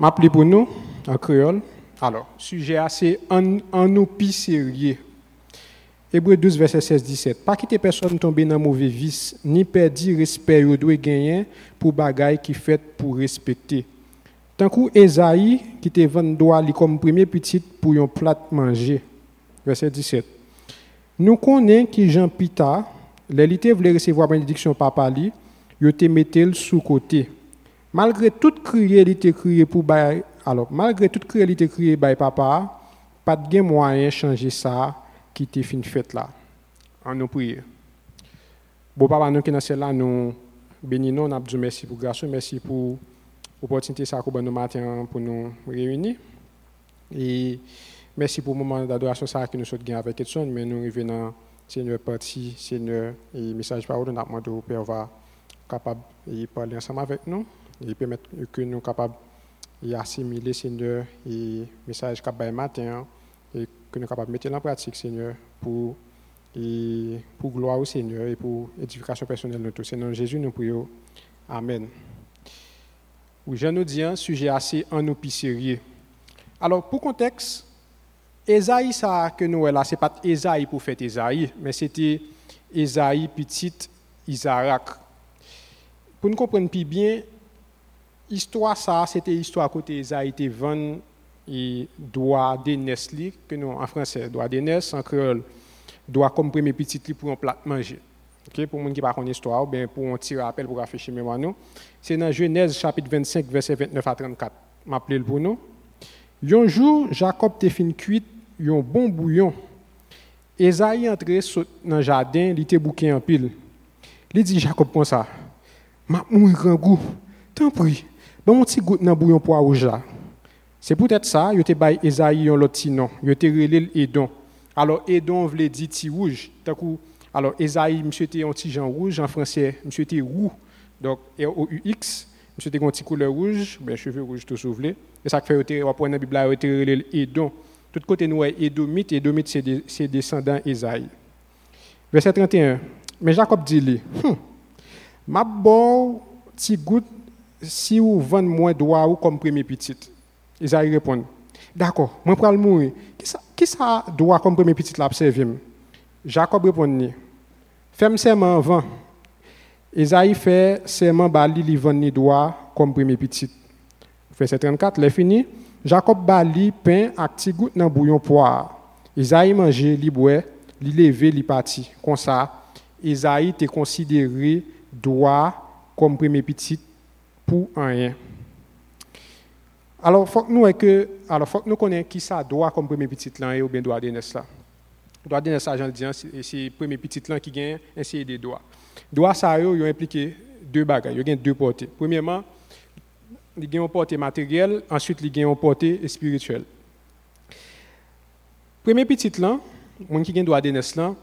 M'appeler pour nous, en créole. Alors, sujet assez en, en nous pis sérieux. Hébreu 12, verset 16-17. Pas quitter personne tomber dans mauvais vice, ni perdre respect ou doit gagner pour bagaille qui fait pour respecter. Tant coup Esaïe qui te vend droit comme premier petit pour un plat manger. Verset 17. Nous connaissons que Jean Pita, l'élité voulait recevoir bénédiction papa li, il te mettait sous côté. Malgré toute criée criée pour bail, alors malgré toute criée criée par papa, pas de moyen de changer ça qui était fin fête là. En nous prier. Bon papa nous qui dans là nous bénissons, nous avons merci pour grâce, merci pour l'opportunité ça que nous matin pour nous réunir. Et merci pour le moment d'adoration ça que nous sommes avec Edson, mais nous revenons Seigneur parti, Seigneur, et message parole, nous demandons au Père va capable de parler ensemble avec nous et permettre que nous capables d'assimiler, Seigneur, et message qu'il matin et que nous sommes capables de mettre en pratique, Seigneur, pour, et pour gloire au Seigneur et pour édification personnelle de tous. Dans Jésus nous prions. Amen. Oui, je nous dis un sujet assez en sérieux. Alors, pour contexte, Esaïe, ça que nous là, ce n'est pas Esaïe pour faire Esaïe, mais c'était Esaïe petit Isaac. Pour nous comprendre plus bien, Histoire ça, c'était histoire côté Esaïe était vend et droit d'aînesse que nous en français droit d'aînesse en créole droit comme premier petit pour un plat manger. OK pour monde qui pas connaît histoire bien pour un petit rappel pour rafraîchir mémoire nous, c'est dans Genèse chapitre 25 verset 29 à 34. M'appeler pour nous. Un jour Jacob te fin cuit un bon bouillon. Esaïe entré dans le jardin, il était bouqué en pile. Il dit Jacob comme ça. M'a mourir grand goût. Tant pis. Bon, mon petit goutte dans bouillon pois rouge. C'est peut-être ça, il te bail Esaïe un autre nom, il te relé Edon. Alors Edon voulait dire petit rouge. alors Esaïe monsieur était un petit rouge en français, monsieur était roux. Donc R O U X, monsieur était un petit couleur rouge, ben cheveux rouges tout souvelé. Et ça fait que on prend dans Bible il te relé Edon. Tout côté nous Edomite, Edomite c'est des, c'est descendant Esaïe. Verset 31. Mais Jacob dit lui, hum, ma bon petit goutte si vous vendez moins droit ou comme premier petit Isaïe répond, d'accord, moi pour mourir. Qui ça, qui ça doit comme premier petit l'observer Jacob répond, fais serment vent. Isaïe fait serment bali li vend ni droit comme premier petit. Verset 34, les fini. Jacob bali pain ak ti gout nan bouillon poire. Isaïe manger, li boire, li lever, li parti. Comme ça, Isaïe était considéré droit comme premier petit pour rien. Alors, faut que nous que, alors faut que nous connaissions qui ça doit comme premier petit là ou bien droit d'aînesse là. Droit d'aînesse j'en dis, c'est premier petit là qui gagne ainsi des droits. Droit ça, ils ont impliqué deux bagages, ils ont deux portées. Premièrement, ils ont une portée matérielle, ensuite ils ont une portée spirituelle. Premier petit là, mon qui gagne droit d'aînesse là,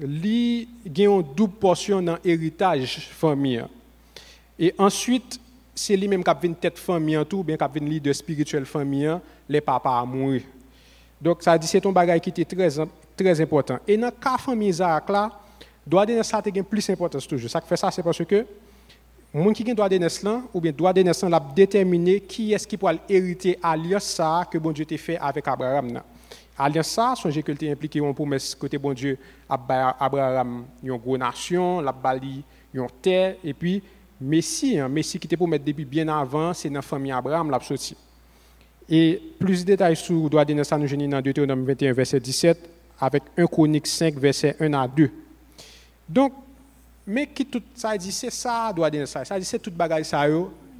il a une double portion dans l'héritage famille. Et ensuite, c'est lui-même qui a une tête famille en tout, bien qui a une leader spirituel famille, les papas à mourir. Donc ça dit c'est un bagage qui était très très important. Et dans le cas famille Isaac là, droit de naissance a plus d'importance toujours. Ça fait ça c'est parce que monde qui a droit de naissance ou bien droit de naissance l'a déterminé qui est-ce qui pourra hériter alliance ça que bon Dieu t'a fait avec Abraham. Alliance ça, songez que tu impliqué en promesse côté bon Dieu Abraham une grosse nation, la bali une terre et puis Messie, hein, Messie qui était pour mettre depuis bien avant, c'est dans la famille Abraham, l'a. Et plus de détails sur le droit de naissance, nous dans Deutéronome 21, verset 17, avec 1 Chronique 5, verset 1 à 2. Donc, mais qui tout ça dit, c'est ça, droit de naissance. Ça dit, c'est toute bagaille ça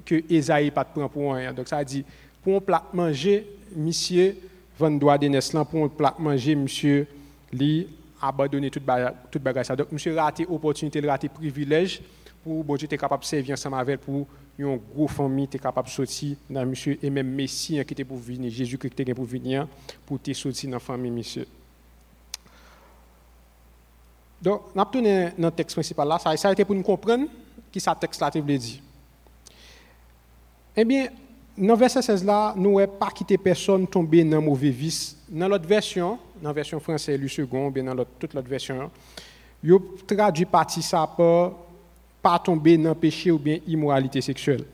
que Esaïe pas prend pour rien. Donc, ça dit, pour un plat manger, monsieur, vend droit de pour un plat manger, monsieur, lui, abandonner toute bagaille, toute ça. Donc, monsieur raté opportunité, raté privilège pour bon Dieu être capable de servir ensemble avec pour une grosse famille être capable de sortir dans monsieur et même Messie hein, qui était pour venir Jésus qui était pour venir pour te sortir dans la famille monsieur. Donc avons dans le texte principal là ça, a été pour nous comprendre qui ça texte là veut dire. Eh bien dans le verset 16 là nous n'avons pas quitté personne tomber dans mauvais vice. Dans l'autre version dans la version française le second bien dans toute l'autre version il traduit partie ça par pas tomber dans le péché ou bien immoralité sexuelle.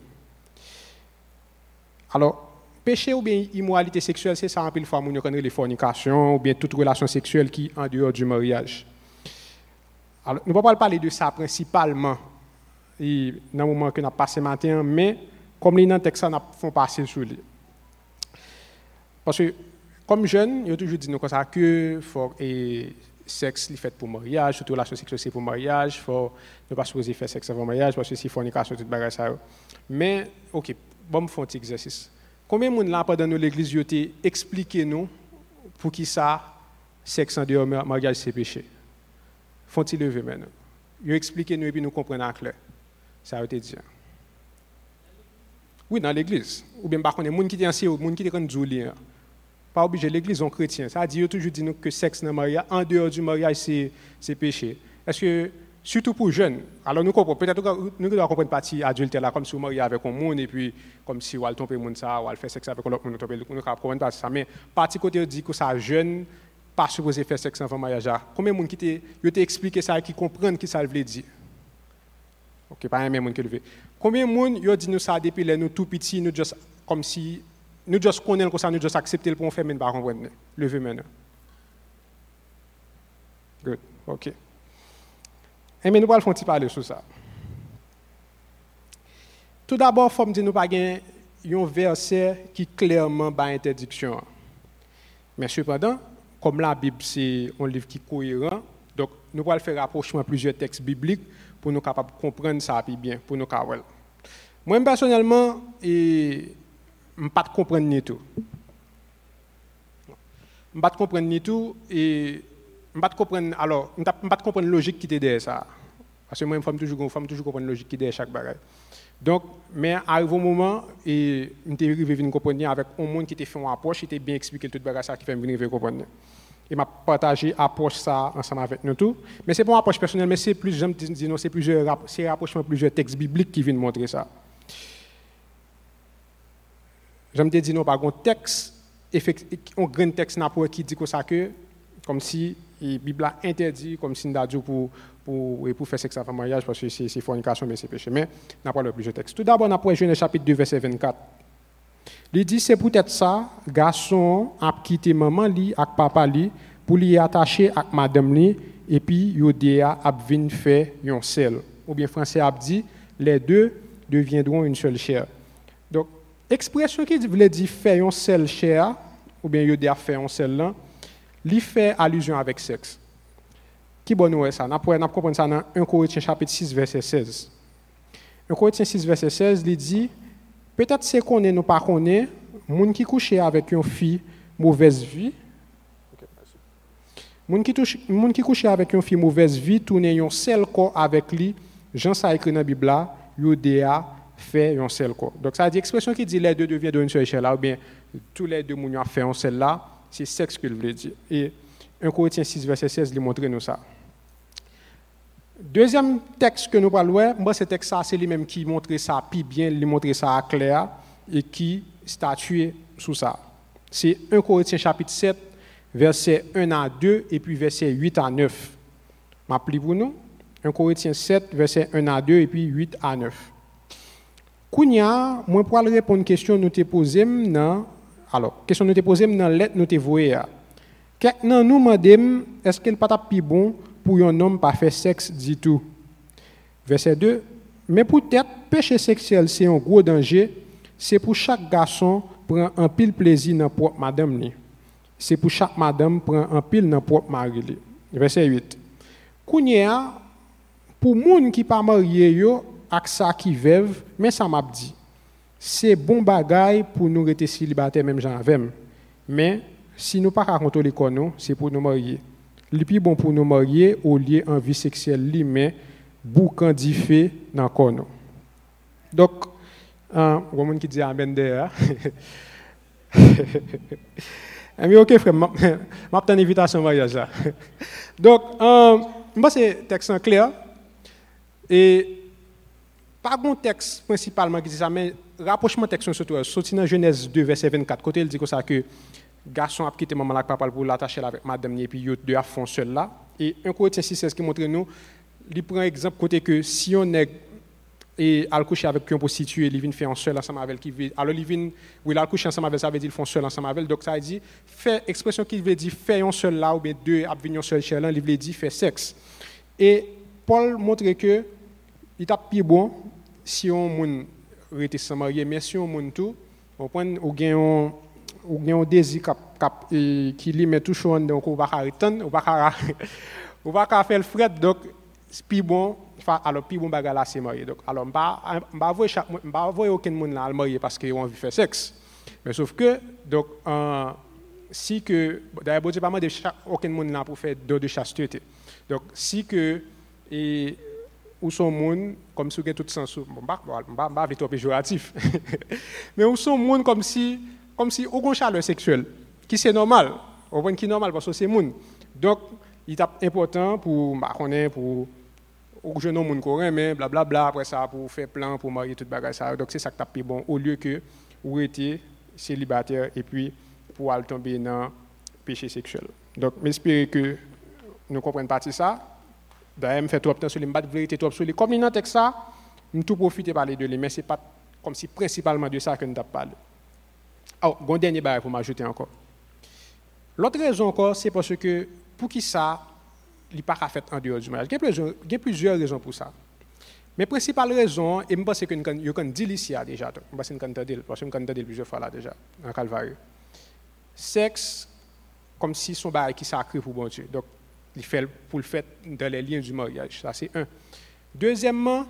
Alors, péché ou bien immoralité sexuelle, c'est ça en pile fois, les fornications ou bien toute relation sexuelle qui est en dehors du mariage. Alors, nous ne pouvons pas parler de ça principalement et dans le moment que nous avons passé matin, mais comme les dans le texte, nous font passer sur lui. Parce que, comme jeune, il a toujours dit nous comme ça que faut, et sexe est fait pour mariage, surtout relation sexuelle c'est pour mariage, faut ne pas supposer faire sexe avant mariage parce que c'est fornication, tout bagage ça. Mais, ok, bon, me faire un exercice. Combien de monde là pendant l'église ont expliqué nous pour qui ça, sexe en dehors mariage c'est péché? Font-ils lever maintenant? Ils ont expliqué nous et puis nous comprenons en clair. Ça a été dit. Oui, dans l'église. Ou bien par contre, les gens qui étaient anciens, les gens qui étaient rendu Pas obligé, l'église sont chrétiens. Ça a dit, toujours dit que sexe dans le mariage, en dehors du mariage, c'est péché. Est-ce que, surtout pour jeunes, alors nous comprenons, peut-être que nous devons comprendre partie adulte là, comme si vous mariez avec un monde et puis comme si allez tromper monde ça, ou faire sexe avec l'autre monde, nous comprenons pas ça. Mais partie côté dit que ça jeune, pas supposé faire sexe avant mariage. Combien de gens qui ont expliqué ça, qui comprennent ce que ça veut dire? Ok, pas un même monde qui le fait. Combien de monde ont dit nous ça depuis les nous tout petits, nous juste comme si nous juste connaissons comme ça, nous juste accepter le pour faire mais pas comprendre. Levez maintenant. Good. OK. Et eh, mais nous allons faire parler sur ça. Tout d'abord, il faut me dire nous pas un verset qui clairement bat interdiction. Mais cependant, comme la Bible c'est un livre qui est cohérent, donc nous allons faire rapprochement plusieurs textes bibliques pour nous capables comprendre ça bien, pour nous capables. Moi, personnellement, je ne pas comprendre ni tout. Je ne pas comprendre ni tout et je pas alors, je pas comprendre la logique qui était derrière ça. Parce que moi, je femme toujours, femme toujours comprendre la logique qui est derrière chaque bagage. Donc, mais arrive au moment et je suis arrivé à comprendre avec un monde qui était fait en approche, qui était bien expliqué tout bagage ça qui fait venir comprendre et m'a partagé approche ça ensemble avec nous tous. Mais c'est pas une approche personnelle, mais c'est plus, j'aime dire, c'est plusieurs, c'est rapprochement plusieurs textes bibliques qui viennent montrer ça. J'aime dire, non, par un texte, un grand texte qui dit ça que, comme si la Bible interdit, comme si nous dit pour, pour, pour faire sexe avant mariage, parce que c'est fornication, mais c'est péché. Mais n'a pas le plusieurs textes. Tout d'abord, on a Genèse chapitre 2, verset 24. Il dit, c'est peut-être ça, garçon a quitté maman li avec papa li pour lui attacher avec madame li et puis yodéa a fait un seul. Ou bien français a dit, les deux deviendront une seule chair. Donc, expression qui voulait dire faire un seul chair, ou bien yodéa fait un seul là, lui fait allusion avec sexe. Qui bon nous ça? Nous comprenons ça dans 1 Corinthiens chapitre 6 verset 16. 1 Corinthiens 6 verset 16, il dit Peut-être c'est qu'on est, nous pas qu'on est, moun qui couche avec une fille mauvaise vie, moun qui, touche, moun qui couche avec une fille mauvaise vie, tourne un seul corps avec lui, Jean ça écrit dans la Bible là, Yodéa fait un seul corps. Donc ça dit expression qui dit les deux deviennent une seule chair là, ou bien tous les deux moun ont fait un seul là, c'est sexe qu'il veut dire. Et 1 Corinthiens 6, verset 16, il montre nous ça. Deuxième texte que nous parlons, moi, ce texte c'est lui-même qui montre ça plus bien, il montre ça clair et qui statue sous ça. C'est 1 Corinthiens chapitre 7, verset 1 à 2 et puis verset 8 à 9. M'appelez pour nous? 1 Corinthiens 7, verset 1 à 2 et puis 8 à 9. Kounia, moi pour répondre à une question que nous te posée alors, question nous te posée dans lettre nous te voyé. Quelqu'un nous demande est-ce qu'il pas plus bon pour un homme pas faire sexe du tout? Verset 2. Mais peut-être péché sexuel c'est un gros danger, c'est pour chaque garçon prend un pile plaisir dans propre madame C'est pour chaque madame prend un pile dans propre mari Verset 8. Kounya pour moun qui pas marié yo ak ça qui veuve, mais ça m'a dit. C'est bon bagay pour nous rester célibataires même j'en Mais si nous pas contrôler nous, c'est pour nous marier. Le plus bon pour nous marier au lieu en vie sexuelle, li, mais boucan fait dans le Donc, un monde qui dit Amen derrière. Mais ok, frère, je une invitation au mariage. Donc, euh, moi, c'est texte clair. Pas bon texte principalement qui dit ça, mais rapprochement texte surtout, sorti dans Genèse 2, verset 24, côté il dit que ça que garçon a quitté maman avec papa pour l'attacher avec madame et puis deux à fond seul là. Et un côté 6 qui montre nous il prend exemple côté que si on est et al coucher avec une prostituée, il vient faire un seul ensemble avec qui alors il vient oui il coucher ensemble avec ça veut dire font seul ensemble avec donc ça dire fait expression qui veut dire faire un seul là ou bien deux venir seul chez là il veut dire faire sexe. Et Paul montre que il t'a plus bon si on moun rester sans marier mais si on moun tout on prend ou gain ou gain un désir cap, cap, qui lui met tout chaud donc on va arrêter on va on va faire le fret donc plus bon alors plus bon bagarre c'est marié donc alors on va va voir va voir aucun monde là marié parce qu'ils ont envie faire sexe. Mais sauf que donc euh, si que d'ailleurs bon Dieu pas de aucun monde là pour faire de, de chasteté. Donc si que et ou son monde comme si tout sens bon bah bah bah trop péjoratif mais où son monde comme si comme si aucun chaleur sexuelle qui c'est normal. Au point qui est normal parce que c'est monde donc il est important pour bah, pour ou jeune homme coréen mais blablabla après ça pour faire plan pour marier toute bagage ça donc c'est ça qui tape bon au lieu que vous étiez célibataire et puis pour aller tomber dans péché sexuel. Donc j'espère que nous comprenons partie ça d'ailleurs me fait trop temps sur les de vérité trop sur les comme il texte ça nous tout profiter parler de lui mais c'est pas comme si principalement de ça que nous parlé oh un dernier barre pour m'ajouter encore l'autre raison encore c'est parce que pour qui ça il n'est pas fait en dehors du mariage. Il y a plusieurs raisons pour ça. Mais principale raison, et je pense que nous avons dit ici déjà, je pense que nous avons dit, parce que nous avons plusieurs fois là déjà, dans Calvaire. Sexe, comme si son bail qui sacré pour bon Dieu. Il fait pour le fait dans les liens du mariage. Ça, c'est un. Deuxièmement,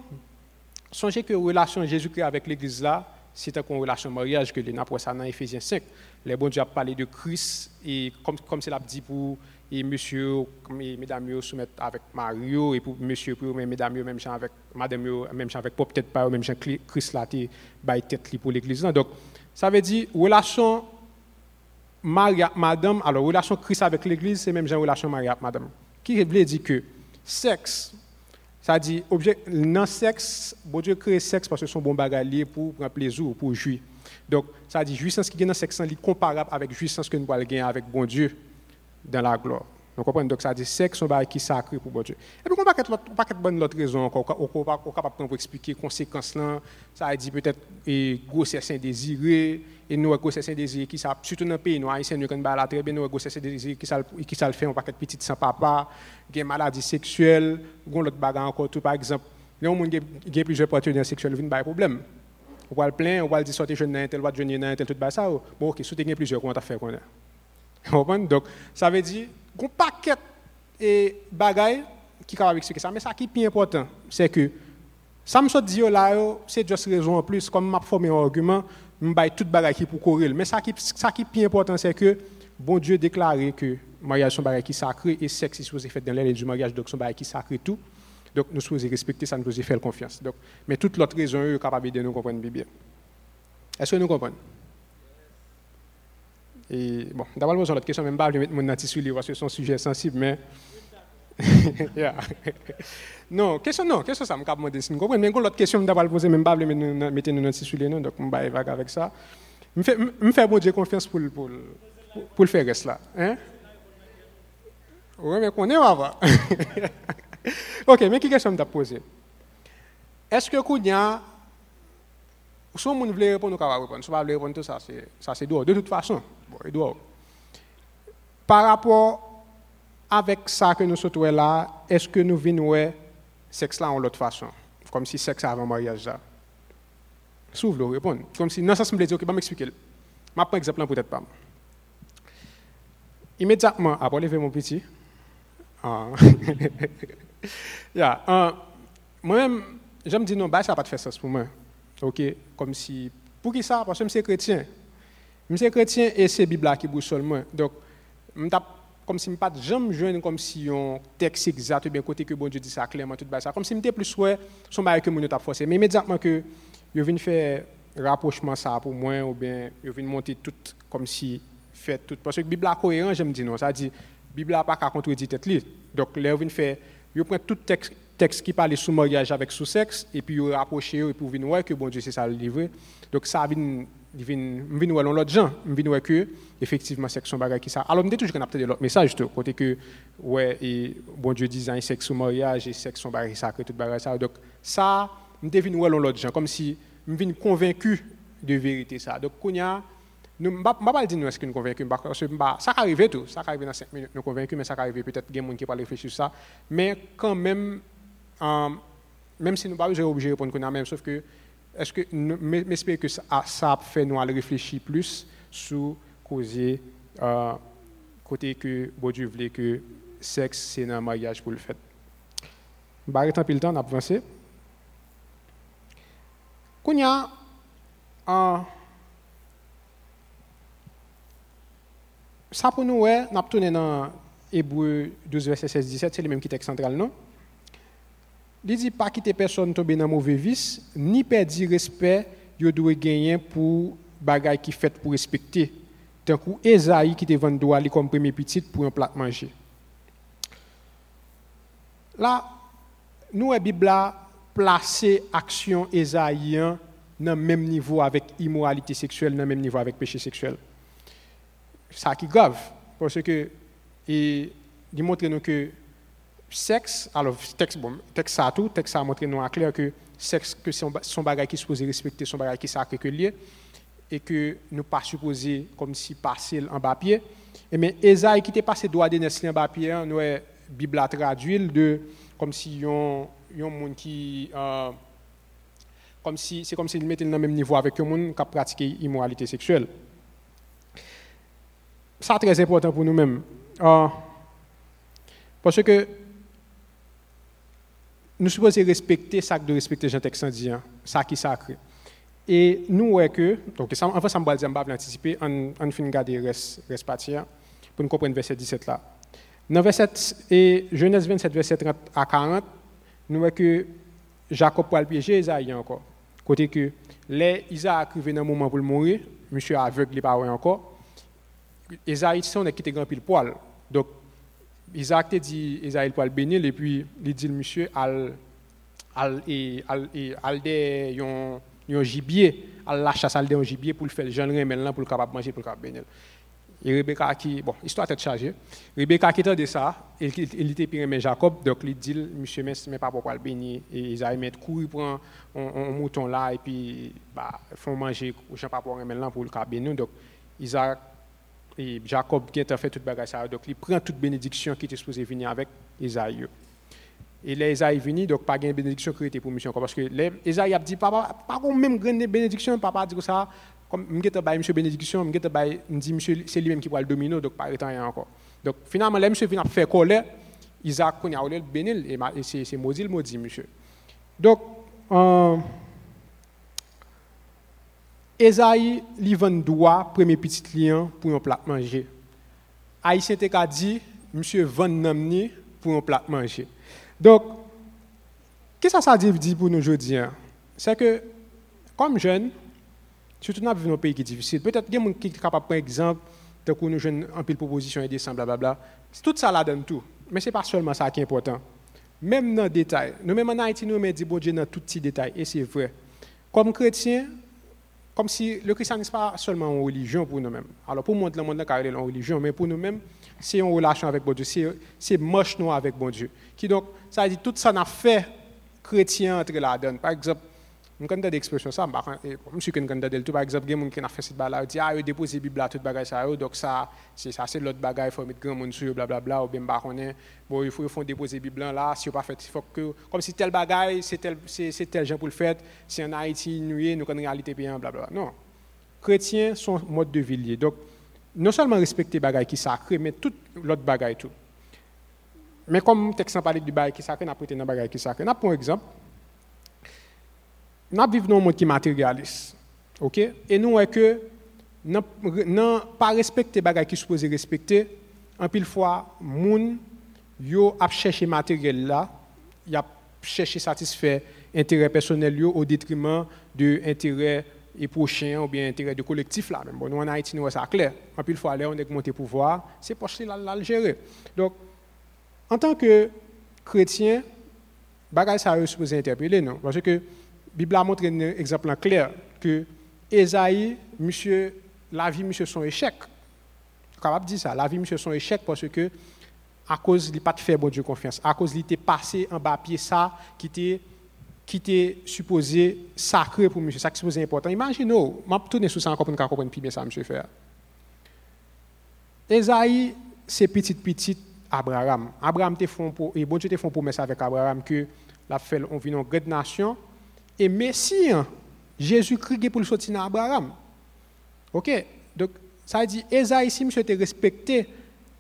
songez que la relation Jésus-Christ avec l'Église là, c'est une relation mariage que les pour ça dans Ephésiens 5. Les bon Dieu a parlé de Christ et comme, comme c'est l'a dit pour et monsieur, et mesdames, soumettent avec Mario, et pour monsieur, pour mesdames, même champ avec madame, même champ avec peut-être pas, même champ Christ là, tête pour l'église. Donc, ça veut dire, relation Maria, madame, alors, relation Christ avec l'église, c'est même genre relation Maria, madame. Qui veut dire que sexe, ça dit, objet, non sexe, bon Dieu crée sexe parce que son bon bagalier pour prendre plaisir, pour jouir. Donc, ça dit, jouissance qui est dans sexe, est comparable avec jouissance que nous allons gagner avec bon Dieu dans la gloire. Donc, on donc ça dit sexe, un qui sacré pour bon Dieu. Et puis, on n'a pas bonne autre raison encore, on pas capable pour expliquer conséquences là. Ça dit peut-être grossesse indésirée, et nous, grossesse indésirée, qui ça, surtout dans le pays, nous, haïtiens, nous, quand très bien, nous, grossesse indésirée, qui ça, qui ça le fait, on pas petite sans papa, des maladies sexuelles, on l'autre bagarre encore, tout, par exemple. Il y a plusieurs partenaires sexuels, a un problème. On va le plaindre, on va le dire, sortez jeune, tel, va jeune, tel, tout, ça. Bon, ok, si tu as plusieurs, comment tu as fait, donc, ça veut dire qu'on paquet et bagaille qui expliquer ça. Mais ça qui est plus important, c'est que ça me dit là, c'est juste raison en plus, comme m'a formé un argument, je vais tout bagaille qui pour courir. Mais ça qui, ça qui est plus important, c'est que bon Dieu déclaré que mariage un bagage qui sacré et sexe est supposé fait dans l'aile du mariage, donc un bagage qui sacré tout. Donc nous sommes respecter ça, nous devons faire confiance. Donc, mais toute l'autre raison est capable de nous comprendre bien. Est-ce que nous comprenons? Et bon, d'abord, besoin l'autre question, même pas, je vais mettre mon sur parce que c'est un sujet sensible, mais. yeah. non, question non, question ça, je vais demander si vous comprenez? Mais l'autre question, d'abord, poser, même pas, je vais mettre mon sur les donc je vais vague avec ça. Je me fais bon Dieu confiance pour, pour, pour, le faire là. Hein? Oui, mais qu'on est, on va voir. ok, mais quelle question je poser? Est-ce que Kounia, si on veut répondre, on va répondre. Si on veut répondre tout ça, c'est dehors. De toute façon. Par rapport avec ça que nous sommes là, est-ce que nous venons sexe là en l'autre façon? Comme si sexe avant mariage là. S'ouvre le répondre. Comme si, non, ça me dit, ok, je vais m'expliquer. Je prends un exemple peut-être pas. Immédiatement, après lever mon petit, ah. yeah, uh, moi-même, je me dis non, bah, ça n'a pas de faire sens pour moi. Ok, comme si, pour qui ça? Parce que je suis chrétien. Je suis chrétien et c'est la Bible qui boussole moi. Donc, comme si je pas jamais jeune comme si un texte exact bien côté que bon Dieu dit ça clairement tout ça comme si j'étais plus ouais son bail que mon t'a forcé mais immédiatement que je viens faire rapprochement ça pour moi ou bien je viens monter tout comme si fait tout parce que la Bible cohérent je me dis non ça dit Bible n'a pas qu'à contredire tête donc là je viens faire je prends tout texte texte qui parle sous mariage avec sous sexe et puis je rapprocher et pour venir voir que bon Dieu c'est ça le livre donc ça vient je viens voir l'autre gens, je viens voir que effectivement sexe son bagage qui ça. Alors je me dis toujours qu'on a peut-être l'autre message tout côté que ouais et bon Dieu disant sexe au mariage et sexe son bagage sacré tout bagage ça. Donc ça je devine l'autre gens, comme si je suis convaincu de vérité ça. Donc, nous, je ne vais pas dire nous est-ce que nous convaincus, parce que ça arrive tout, ça arrive dans 5 minutes, nous convaincus, mais ça arrive peut-être qu'il y a des gens qui pas réfléchir sur ça. Mais quand même, euh, même si nous ne sommes pas obligés de répondre même, sauf que, est-ce que, que ça, ça fait nous réfléchir plus sur causer, euh, côté que bon Dieu voulait que sexe, c'est un mariage pour le fait. Je vais arrêter un peu le temps, on a avancé. Il y a un ça pour nous, ouais, nous avons dans Hébreu 12, verset 16-17, c'est le même qui texte central, non? Il dit pas quitter personne tomber dans mauvais vice, ni perdre respect, il doit gagner pour bagaille qui fait pour respecter. Tant Esaïe qui vend droit comme premier petit pour un plat manger. Là, nous, la Bible a placé action Esaïen dans le même niveau avec immoralité sexuelle, dans le même niveau avec péché sexuel ça qui est grave, parce que il montre que sexe, alors texte bon, texte ça tout, texte ça montre nous en clair que sexe que son, son bagage qui supposé respecter son bagage qui sacré que lié et que nous pas supposé comme si passer en. Et mais Esaïe qui était passé droit de en bas pied, hein, nous Bible a traduit de comme si yon yon monde euh, comme si c'est comme s'il mettait le même niveau avec un monde qui a pratiqué immoralité sexuelle ça très important pour nous-mêmes. Ah, parce que nous supposés respecter ça de respecter Jean dit, ça qui sacré. Et nous, ouais que, donc ça, en fait, ça me va dire, je anticiper, on, on finit garder reste, reste partir pour nous comprendre verset 17 là. Dans verset, et Genèse 27, verset 30 à 40, nous voyons que Jacob pour le piéger Isaïe encore. Côté que, les Isaac arrivé dans le moment pour le mourir, monsieur aveugle, il pas encore. Esaïe, on a quitté grand pile poil. Donc, Isaac a dit Esaïe poil bénir, et puis il dit monsieur al al et al et al de yon yon gibier, al la chasse al de yon gibier pour le faire genre maintenant pour le capable manger pour le capable bénir. Et Rebecca qui bon, histoire tête chargée. Rebecca qui de ça, il, il, était pire mais Jacob, donc il dit monsieur mais mais pas pour le bénir et Isaïe met courir prend un, mouton là et puis bah font manger Jean pas pour maintenant pour le capable bénir. Donc Isaac et Jacob qui a fait toute bagage ça donc il prend toute bénédiction qui était supposée venir avec Isaïe et les Isaïe venu donc pas de bénédiction qui était pour mission parce que les Isaïe a dit papa pas même grande bénédiction papa dit ça. Comme m'geta bail monsieur bénédiction m'geta bail dit monsieur c'est lui même qui va le dominer donc pas rien encore. Donc finalement les monsieur vient faire colère Isaac qu'on a le bénil et c'est maudit le maudit monsieur. Donc euh, Esaïe li vend premier petit client pour un plat manger. Haïtien te ka dit monsieur vend namni pour un plat manger. Donc qu'est-ce que ça dit pour nous aujourd'hui hein? C'est que comme jeunes, surtout dans un pays qui est difficile, peut-être qu'il y a qui sont capables de prendre exemple, de que nous jeunes en pile proposition et descend blablabla. Tout ça là donne tout. Mais ce n'est pas seulement ça qui est important. Même dans les détails. Nous-mêmes en Haïti, nous mettons dit bon Dieu dans tous petits détails. Et c'est vrai. Comme chrétiens, comme si le christianisme n'est pas seulement une religion pour nous-mêmes. Alors pour le monde est une religion, mais pour nous-mêmes, c'est une relation avec bon Dieu, c'est moche nous avec bon Dieu. Qui donc, ça veut dire tout ça n'a fait chrétien entre la donne. Par exemple, je connais des expressions ça, je suis connais tout par exemple, il y a des gens qui ont fait cette balle dit ah, déposé la Bible à toute bagaille ça donc ça c'est ça c'est l'autre bagaille, il faut mettre grand monde sur blablabla ou bien bah bon faut il faut déposer la si faut que comme si tel bagaille, c'est tel tel gens pour le faire, c'est en Haïti nous nous connaissons réalité payant blablabla. Non. Chrétiens sont mode de vie Donc non seulement respecter bagaille qui sacré mais toute l'autre bagaille tout. Mais comme texte parle du bagaille qui sacré, n'a prêté dans bagaille qui sacré. N'a exemple nous vivons dans un monde qui est matérialiste. OK? Et nous, que non pas respecter les choses qui sont supposés respecter, en pile fois, moun yo a cherché matériel là, y a cherché satisfaire intérêt personnel au détriment de intérêt et prochain ou bien intérêt de collectif là. Bon, nous en Haïti, nous ça clair. En pile fois, là, on est monté pouvoir, c'est pour là, là le gérer. Donc, en tant que chrétien, bagay ça supposé interpeller non, parce que Bible a montré un exemple clair que Esaïe, monsieur, la vie, monsieur, son échec. capable de dire ça. La vie, monsieur, son échec parce que, à cause, il pas fait bon Dieu confiance. À cause, il était passé en bas pied ça, qui était supposé sacré pour monsieur, ça qui supposé important. Imaginez, je vais tourner sur ça encore pour nous comprendre plus bien ça, monsieur faire. Esaïe, c'est petit petit Abraham. Abraham te font pour, et bon Dieu te font promesse avec Abraham que la fait, on vit une grande nation. Et Messie, Jésus-Christ pour le sortir Abraham. Ok? Donc, ça dire, Esaïe, si monsieur te respecté,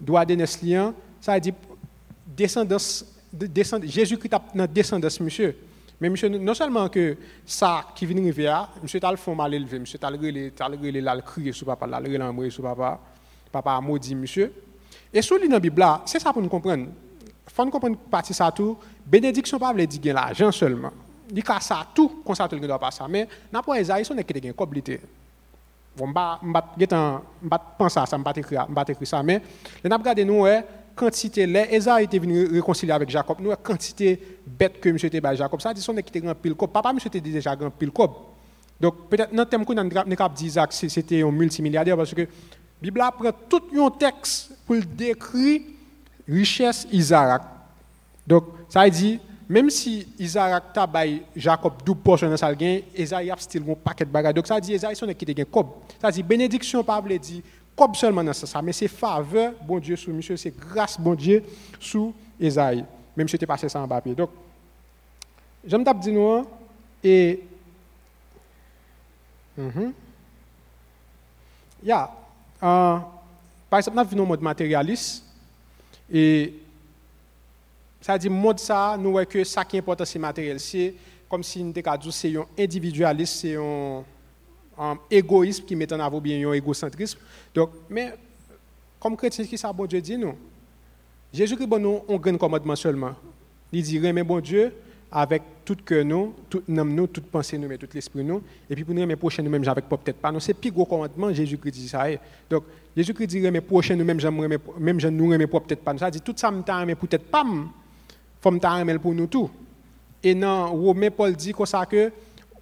droit de Neslien, ça veut dire, descendance, Jésus-Christ a notre descendance, monsieur. Mais monsieur, non seulement que ça qui vient arriver, monsieur t'a le fond mal élevé, monsieur t'a le relé, t'a le relé là, le crier sur papa, là, le relé sur papa, papa a maudit monsieur. Et sur dans la Bible là, c'est ça pour nous comprendre. Il faut nous comprendre partie ça tout. Bénédiction pas veut dire l'argent seulement. Il ça tout, comme ça tout le doit pas ça. Mais n'a pas Isaïe, son qui gagne coblité. Bon, m'ba m'ba m'ba penser à ça, m'ba écrire, m'ba écrire ça mais n'a regardé nous quantité là Esaïe était venu réconcilier avec Jacob. Nous quantité bête que monsieur était Jacob. Ça dit son qui était grand pile papa monsieur était déjà grand pile donc peut-être dans thème qu'on a dit Isaac c'était un multimilliardaire parce que la Bible prend tout un texte pour décrire richesse Isaac. Donc ça dit même si Isaac t'a Jacob double portion dans sa gain Esaïe a still un paquet de bagages donc ça dit Esaïe son qui était cob ça dit bénédiction pas veut dire comme seulement dans ça, mais c'est faveur, bon Dieu, sous monsieur, c'est grâce, bon Dieu, sous Esaïe. Même si j'étais passé ça en papier. Donc, j'aime t'ap nous, et. Mm yeah. uh, par exemple, nous vivons en mode matérialiste, et ça dit, mode ça, nous voyons que ça qui est important, c'est matériel. C'est comme si nous dit, c'est un individualiste, c'est un un égoïsme qui met en avant bien un égocentrisme. Donc, mais comme chrétien, qui ça bon Dieu dit nous? Jésus-Christ bon nous un grand commandement seulement. Il dit mais bon Dieu avec tout cœur nous, tout nom nous, toute pensée nous, mais tout l'esprit nous, et puis pour nous aimer prochain nous même avec peut-être pas nous, c'est plus gros commandement Jésus-Christ dit ça. Donc Jésus-Christ dit mais prochain nous même je nous aimer peut-être pas. Ça dit tout ça me peut-être pas faut me pour nous tout. Et non, Romain Paul dit comme ça que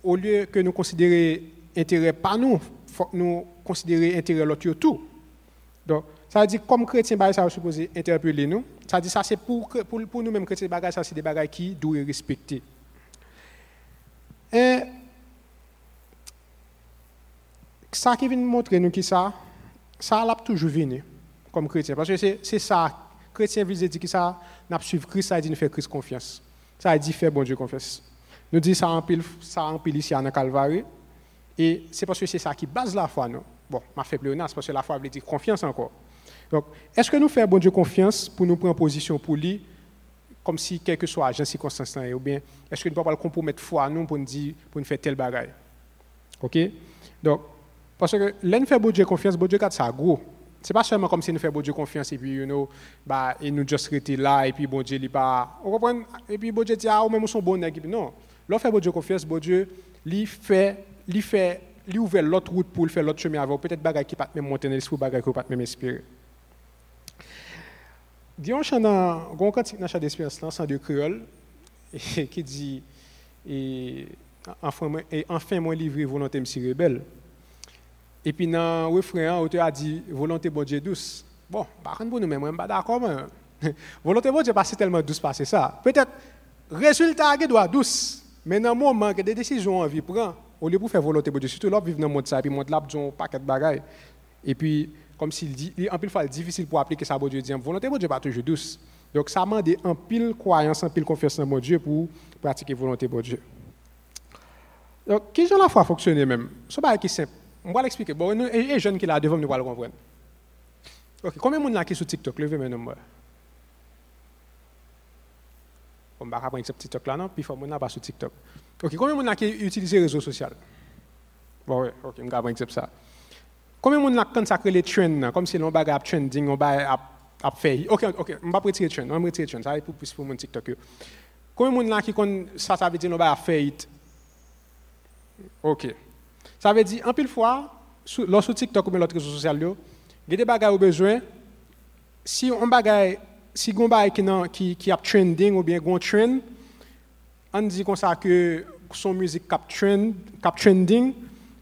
au lieu que nous considérer intérêt pas nous, faut nous considérer intérêt l'autre tout. Donc, ça veut dire, comme chrétien, ça va supposer interpeller nous. Ça veut dire, ça c'est pour, pour, pour nous-mêmes chrétiens, ça c'est des bagages qui doivent respecter. Et ça qui vient montrer nous qui ça, ça l'a toujours venu comme chrétien. Parce que c'est ça, chrétien veut dire que ça, n'a suivre Christ, ça dit nous faire Christ confiance. Ça dit faire bon Dieu confiance. Nous dit ça en pile, ça en pile ici en Calvaire. Et c'est parce que c'est ça qui base la foi, non Bon, ma faible c'est parce que la foi veut dire confiance encore. Donc, est-ce que nous faisons bon Dieu confiance pour nous prendre position pour lui, comme si, quel que soit l'agent circonstance, ou bien, est-ce que nous ne pouvons pas compromettre foi pour nous dire, pour nous faire tel bagage? OK? Donc, parce que nous faisons bon Dieu confiance, bon Dieu garde ça gros. Ce n'est pas seulement comme si nous faisons bon Dieu confiance et puis, you know, bah, et nous juste là, et puis bon Dieu, il pas. On Et puis bon Dieu dit, ah, ou même nous sommes bons, non. Lorsqu'on fait bon Dieu confiance, bon Dieu, il fait li fait li ouvert l'autre route pour faire l'autre chemin avant peut-être bagay qui pas même monter dans l'esprit bagay qui pas même inspirer Dion chant dans gon cantique dans d'espérance de créole qui dit et enfin moi livré volonté me si rebelle et puis dans le refrain auteur a dit volonté bon Dieu douce bon par contre pour nous même pas d'accord volonté bon Dieu pas tellement douce passer ça peut-être résultat qui doit douce mais dans le moment que des décisions en vie prend au lieu de faire volonté de Dieu, surtout là, vivre dans le monde ça, et puis monde là, un paquet de bagailles. Et puis, comme s'il dit, en pile difficile pour appliquer ça, bon Dieu dit, volonté de Dieu pas toujours douce. Donc, ça demande en pile croyance, en pile confiance en mon Dieu pour pratiquer volonté de Dieu. Donc, qui j'en la foi fonctionner même? Ce n'est pas simple. On va l'expliquer. Bon, et les jeunes qui là devant nous va le comprendre. Ok, combien de monde là qui sur TikTok? Levez maintenant moi. On va prendre ce TikTok là, non? Puis il faut que pas sur TikTok. Ok, combien de gens qui utilisent les réseaux sociaux? Bon, ok, je vais prendre ça. Combien de gens qui consacrent les trends, comme si on va trending, on va faire. Ok, ok, je vais retirer trends, je vais retirer les trends, ça va être plus pour mon TikTok. Combien de gens qui ça, ça veut dire qu'on va faire Ok. Ça veut dire, en pile fois, lorsque TikTok ou l'autre réseau social, il y a des bagages au besoin. Si on bagaille, si on bagaille qui, qui, a trending ou bien un trend, on dit comme ça que son musique cap, trend, cap trending.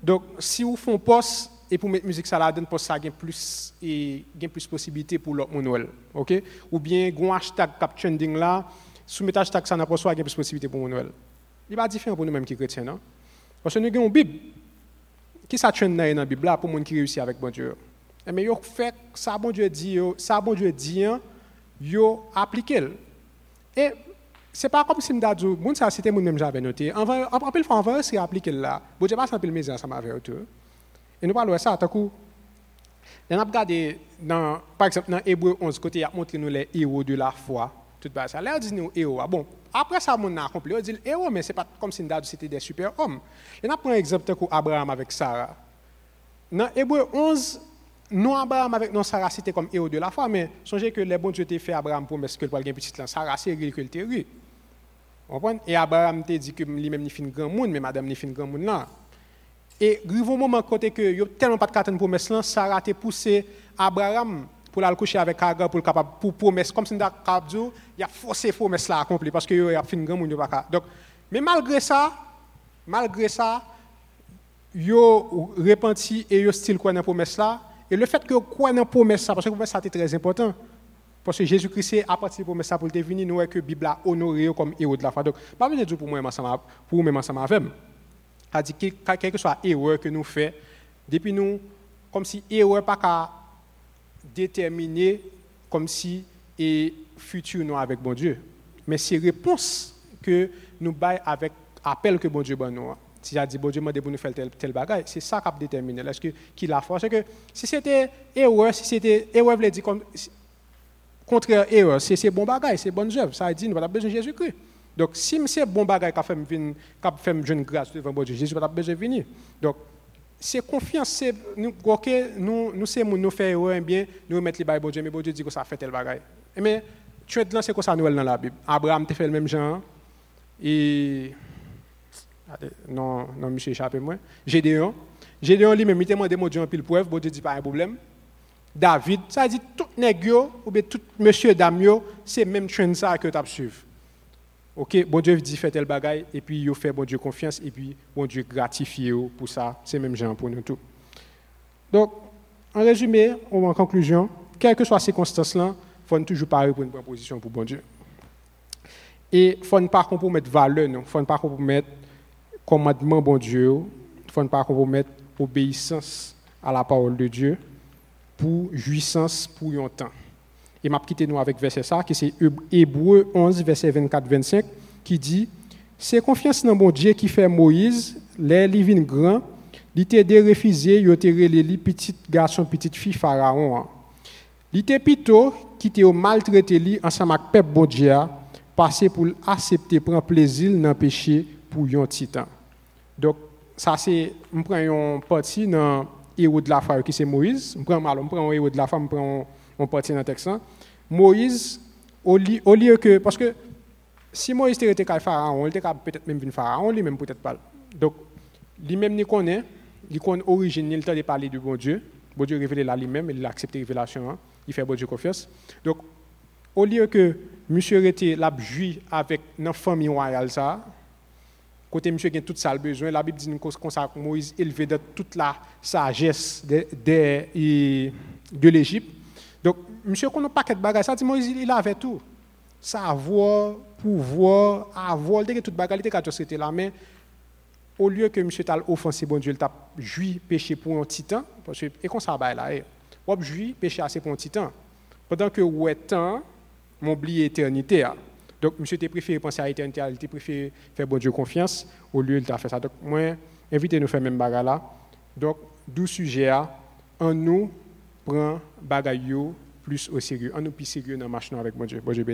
Donc, si vous faites un post et pour mettre musique ça là dedans post ça gain plus et gain plus possibilité pour l'autre Noël, OK? Ou bien un hashtag cap trending là, soumettre hashtag ça n'a pas soit gain plus possibilité pour Noël. il pas différent pour nous-mêmes qui chrétiens, non? Parce que nous avons une Bible. Qui ça dans la Bible pour les qui réussit avec bon Dieu? Mais yo fait ça bon Dieu dit, ça bon Dieu dit, yo appliqué. Et c'est pas comme si me dit, bon ça c'était moi-même j'avais noté. En en pile fois, en vrai, c'est appliqué là. Bon Dieu pas sans pile mes ensemble avec tout. Et nous parlons de ça, tout coup. On a regardé, dans, par exemple, dans Hébreu 11, côté, il a montré nous les héros de la foi. Tout bas ça. Là, dit nous héros. Ah bon, après ça, on a accompli. On dit héros, mais c'est pas comme si c'était des super-hommes. Et on prend un exemple comme Abraham avec Sarah. Dans Hébreu 11, nous, Abraham avec nous, Sarah, c'était comme héros de la foi, mais songez que les bons Dieu t'ont fait Abraham mettre que le petit là. Sarah, c'est réel que le terri. Et Abraham t'a dit que lui-même, il fait un grand monde, mais madame, il fait un grand monde là. Et un moment côté que a tellement pas de carte pour mettre Sarah t'a poussé Abraham pour aller coucher avec Agar pour capable pour promesse comme si capable dire il a forcé promesse là accompli parce que il a fait un grand monde pas donc mais malgré ça malgré ça yo repenti et yo style quoi dans promesse là. Et le fait que quoi dans promesse ça parce que promesse ça c'est très important. Parce que Jésus-Christ, à partir de promesse ça pour te venir, nous que Bible a honoré comme héros de la foi. Donc, pas besoin de dire pour moi, pour moi, ensemble avec c'est-à-dire, quel que soit l'erreur que nous faisons, depuis nous, comme si l'erreur pas qu'à déterminer comme si et futur nous avec bon Dieu. Mais c'est réponse que nous baillons avec appel que bon Dieu donne nous. Si a dit bon Dieu m'a pour nous faire tel, tel bagage, c'est ça qui a déterminé. Est-ce que qui l'a que si c'était erreur, si c'était erreur comme contraire erreur, c'est bon bagage, c'est bonne œuvre. Ça dit nous pas besoin de Jésus-Christ. Donc, si c'est bon bagage qui me fait me grâce devant bon Dieu, Jésus va besoin de venir. Donc, c'est confiance, nous OK, nous nous c'est nous faire un bien, nous mettre les bon Dieu, mais bon Dieu dit que ça fait tel bagage. Mais tu es c'est quoi ça nous dans la Bible. Abraham te fait le même genre et non non monsieur échappé moi. Gédéon, Gédéon lui-même il demandé mon Dieu en pile preuve, bon Dieu dit pas un problème. David, ça dit tout nèg ou bien tout monsieur dame c'est même train ça que tu as suivre. Ok, bon Dieu dit fait tel bagaille, et puis il fait bon Dieu confiance, et puis bon Dieu gratifie pour ça. C'est même genre pour nous tous. Donc, en résumé, en conclusion, quelles que soient ces circonstances-là, il faut toujours parler pour une proposition pour bon Dieu. Et il faut ne pas compromettre valeur, il ne faut pas compromettre commandement bon Dieu, il ne faut pas compromettre obéissance à la parole de Dieu pour jouissance pour un temps. Et m'a quitté nous avec verset ça, qui c'est Hébreu 11, verset 24-25, qui dit C'est confiance dans mon Dieu qui fait Moïse, les livres grand, il était de refuser, il les petit garçon, petite fille Pharaon. Il était plutôt qui était maltraité lui ensemble avec peuple bon Dieu, passer pour accepter, prendre plaisir dans le péché pour un titan. Donc, ça c'est, je prends une partie dans héros de la foi qui c'est Moïse, je prends mal, je prends héros de la foi, je prends une partie dans le texte. Moïse, au lieu, que. Parce que si Moïse était pharaon, il était peut-être même pharaon, lui-même peut-être pas. Donc, lui-même, il connaît, il connaît l'origine, il a parler du bon Dieu. Bon Dieu révélé là lui-même, il a accepté la révélation, hein. il fait bon Dieu confiance. Donc, au lieu que monsieur était la joui avec une famille royale, ça, côté monsieur qui a tout ça besoin, la Bible dit qu'on ça Moïse élevé de toute la sagesse de l'Égypte. Monsieur qu'on a pas de bagages, Moïse, il avait tout. Savoir, pouvoir, avoir, il toute bagage, il était là, mais au lieu que monsieur t'a offensé bon Dieu, il t'a joui péché pour un titan, parce que, et qu'on ça va là, on joui péché assez pour un titan. Pendant que ouais temps, m'oublie l'éternité. Hein. Donc, monsieur t'a préféré penser à l'éternité, il préféré faire bon Dieu confiance, au lieu il t'a fait ça. Donc, moi, invitez nous faire même bagarre là. Donc, d'où sujet à, en nous, prend bagaille plus au sérieux. On nous plus sérieux dans marche avec mon Dieu. Bon Dieu